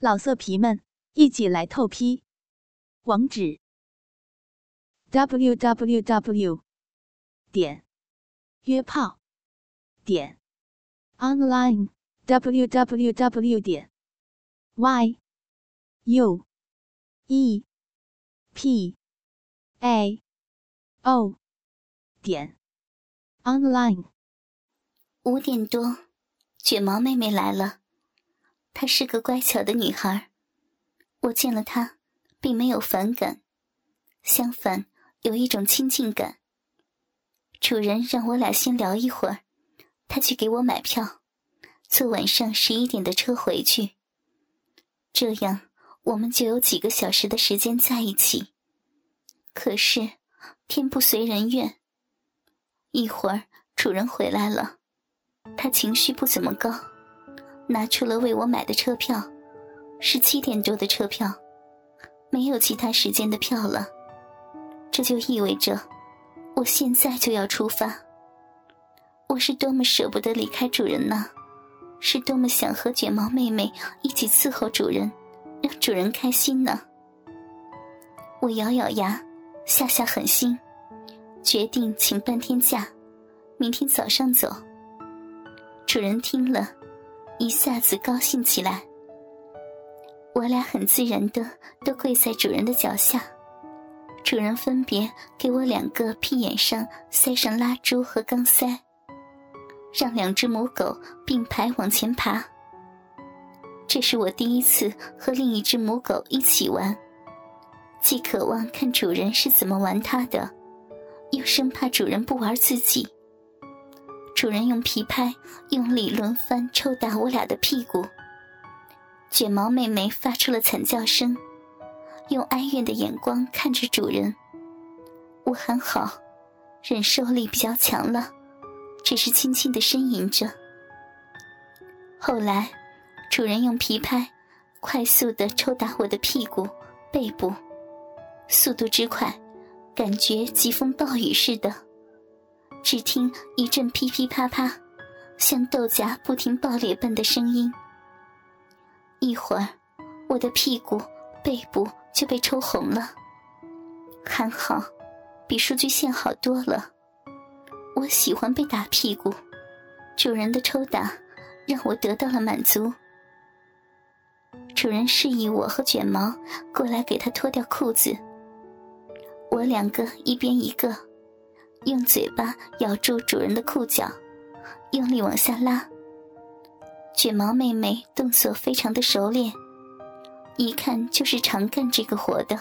老色皮们，一起来透批！网址：w w w 点约炮点 online w w w 点 y u e p a o 点 online。五点多，卷毛妹妹来了。她是个乖巧的女孩，我见了她，并没有反感，相反有一种亲近感。主人让我俩先聊一会儿，他去给我买票，坐晚上十一点的车回去。这样我们就有几个小时的时间在一起。可是天不随人愿，一会儿主人回来了，他情绪不怎么高。拿出了为我买的车票，是七点多的车票，没有其他时间的票了。这就意味着，我现在就要出发。我是多么舍不得离开主人呢？是多么想和卷毛妹妹一起伺候主人，让主人开心呢？我咬咬牙，下下狠心，决定请半天假，明天早上走。主人听了。一下子高兴起来，我俩很自然的都跪在主人的脚下，主人分别给我两个屁眼上塞上蜡烛和钢塞，让两只母狗并排往前爬。这是我第一次和另一只母狗一起玩，既渴望看主人是怎么玩它的，又生怕主人不玩自己。主人用皮拍用力轮番抽打我俩的屁股，卷毛妹妹发出了惨叫声，用哀怨的眼光看着主人。我还好，忍受力比较强了，只是轻轻的呻吟着。后来，主人用皮拍快速的抽打我的屁股、背部，速度之快，感觉疾风暴雨似的。只听一阵噼噼啪啪，像豆荚不停爆裂般的声音。一会儿，我的屁股、背部就被抽红了。还好，比数据线好多了。我喜欢被打屁股，主人的抽打让我得到了满足。主人示意我和卷毛过来给他脱掉裤子。我两个一边一个。用嘴巴咬住主人的裤脚，用力往下拉。卷毛妹妹动作非常的熟练，一看就是常干这个活的。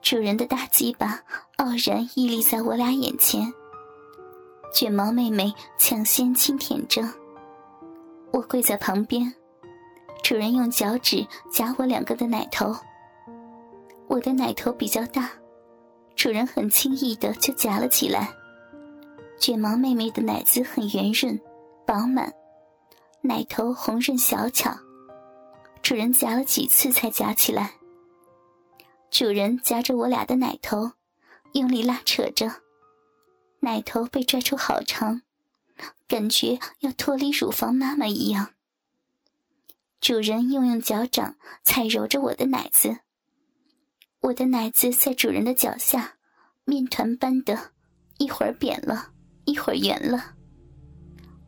主人的大鸡巴傲然屹立在我俩眼前，卷毛妹妹抢先轻舔着。我跪在旁边，主人用脚趾夹我两个的奶头。我的奶头比较大。主人很轻易的就夹了起来，卷毛妹妹的奶子很圆润、饱满，奶头红润小巧。主人夹了几次才夹起来。主人夹着我俩的奶头，用力拉扯着，奶头被拽出好长，感觉要脱离乳房妈妈一样。主人又用脚掌踩揉着我的奶子。我的奶子在主人的脚下，面团般的，一会儿扁了，一会儿圆了。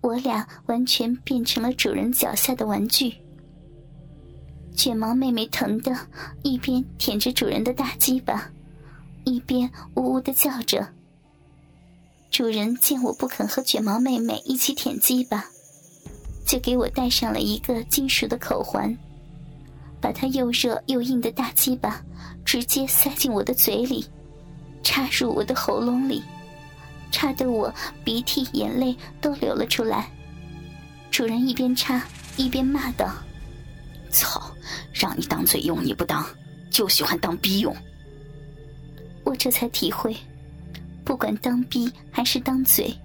我俩完全变成了主人脚下的玩具。卷毛妹妹疼的，一边舔着主人的大鸡巴，一边呜呜的叫着。主人见我不肯和卷毛妹妹一起舔鸡巴，就给我戴上了一个金属的口环。把他又热又硬的大鸡巴直接塞进我的嘴里，插入我的喉咙里，插得我鼻涕眼泪都流了出来。主人一边插一边骂道：“操，让你当嘴用你不当，就喜欢当逼用。”我这才体会，不管当逼还是当嘴，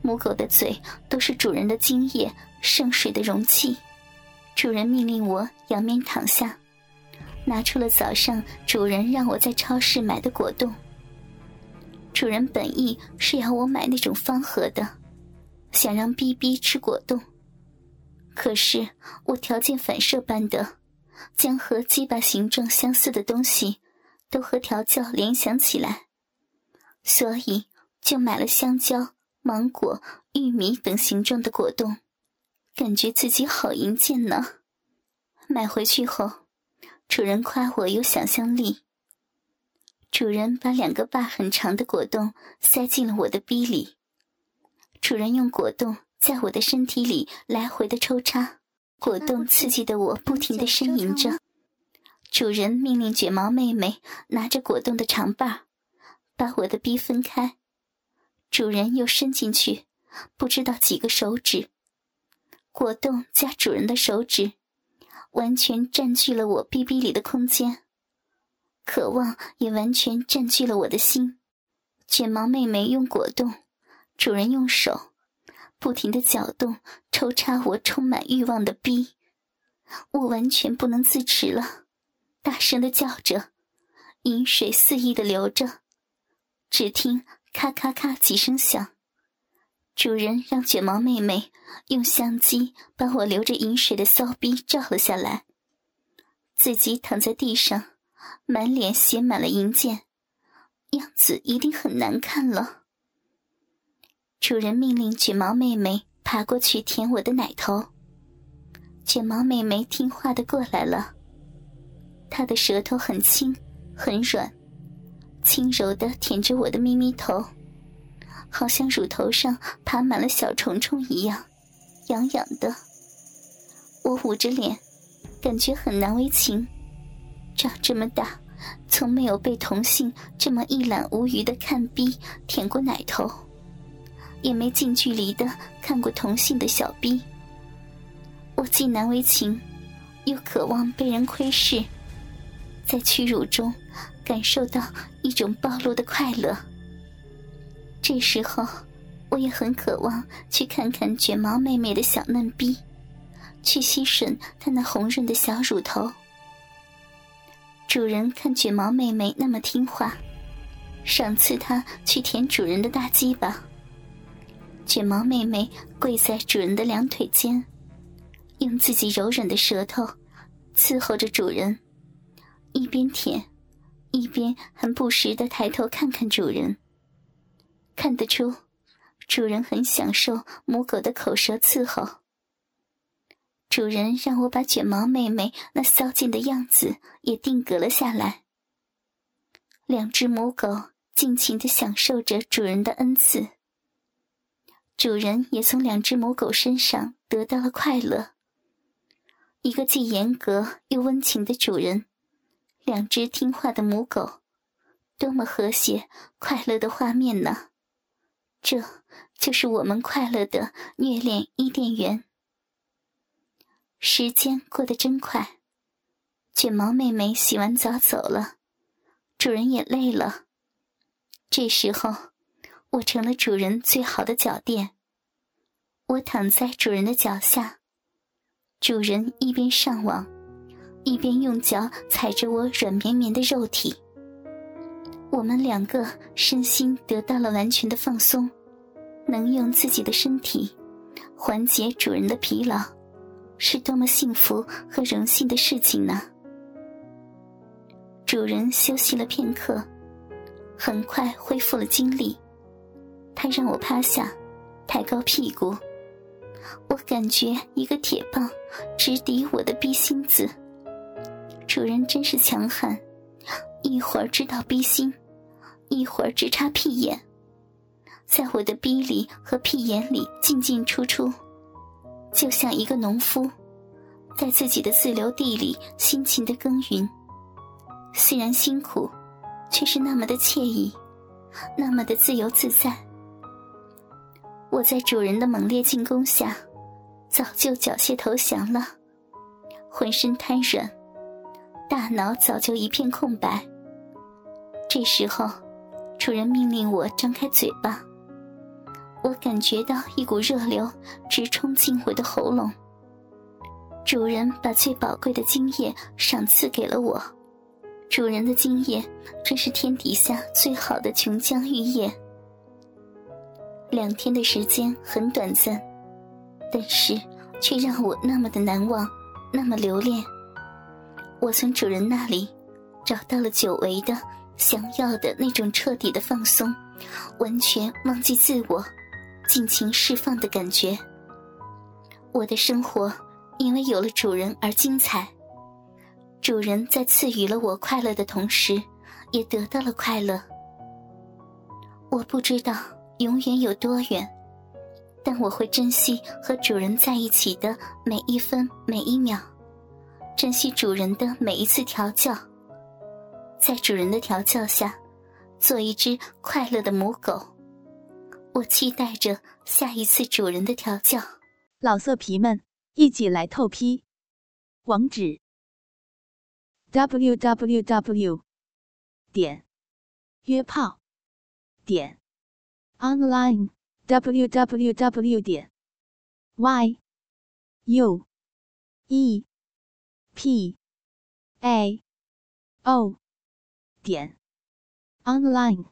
母狗的嘴都是主人的精液圣水的容器。主人命令我仰面躺下，拿出了早上主人让我在超市买的果冻。主人本意是要我买那种方盒的，想让 BB 吃果冻。可是我条件反射般的，将和鸡巴形状相似的东西，都和调教联想起来，所以就买了香蕉、芒果、玉米等形状的果冻，感觉自己好淫贱呢。买回去后，主人夸我有想象力。主人把两个把很长的果冻塞进了我的逼里。主人用果冻在我的身体里来回的抽插，果冻刺激的我不停的呻吟着。主人命令卷毛妹妹拿着果冻的长把，把我的逼分开。主人又伸进去，不知道几个手指，果冻加主人的手指，完全占据了我逼逼里的空间。渴望也完全占据了我的心。卷毛妹妹用果冻。主人用手不停的搅动、抽插我充满欲望的逼，我完全不能自持了，大声的叫着，饮水肆意的流着。只听咔咔咔几声响，主人让卷毛妹妹用相机把我流着饮水的骚逼照了下来，自己躺在地上，满脸写满了银箭，样子一定很难看了。主人命令卷毛妹妹爬过去舔我的奶头。卷毛妹妹听话的过来了。她的舌头很轻，很软，轻柔的舔着我的咪咪头，好像乳头上爬满了小虫虫一样，痒痒的。我捂着脸，感觉很难为情。长这么大，从没有被同性这么一览无余的看逼舔过奶头。也没近距离的看过同性的小逼，我既难为情，又渴望被人窥视，在屈辱中感受到一种暴露的快乐。这时候，我也很渴望去看看卷毛妹妹的小嫩逼，去吸吮她那红润的小乳头。主人看卷毛妹妹那么听话，赏赐她去舔主人的大鸡巴。卷毛妹妹跪在主人的两腿间，用自己柔软的舌头伺候着主人，一边舔，一边还不时的抬头看看主人。看得出，主人很享受母狗的口舌伺候。主人让我把卷毛妹妹那骚贱的样子也定格了下来。两只母狗尽情的享受着主人的恩赐。主人也从两只母狗身上得到了快乐。一个既严格又温情的主人，两只听话的母狗，多么和谐快乐的画面呢！这就是我们快乐的虐恋伊甸园。时间过得真快，卷毛妹妹洗完澡走了，主人也累了。这时候。我成了主人最好的脚垫。我躺在主人的脚下，主人一边上网，一边用脚踩着我软绵绵的肉体。我们两个身心得到了完全的放松，能用自己的身体缓解主人的疲劳，是多么幸福和荣幸的事情呢？主人休息了片刻，很快恢复了精力。他让我趴下，抬高屁股。我感觉一个铁棒直抵我的逼心子。主人真是强悍，一会儿知道逼心，一会儿直插屁眼，在我的逼里和屁眼里进进出出，就像一个农夫在自己的自留地里辛勤的耕耘。虽然辛苦，却是那么的惬意，那么的自由自在。我在主人的猛烈进攻下，早就缴械投降了，浑身瘫软，大脑早就一片空白。这时候，主人命令我张开嘴巴，我感觉到一股热流直冲进我的喉咙。主人把最宝贵的精液赏赐给了我，主人的精液真是天底下最好的琼浆玉液。两天的时间很短暂，但是却让我那么的难忘，那么留恋。我从主人那里找到了久违的、想要的那种彻底的放松，完全忘记自我、尽情释放的感觉。我的生活因为有了主人而精彩。主人在赐予了我快乐的同时，也得到了快乐。我不知道永远有多远，但我会珍惜和主人在一起的每一分每一秒，珍惜主人的每一次调教，在主人的调教下，做一只快乐的母狗。我期待着下一次主人的调教。老色皮们，一起来透批！网址。w w w 点约炮点 online w w w 点 y u e p a o 点。Online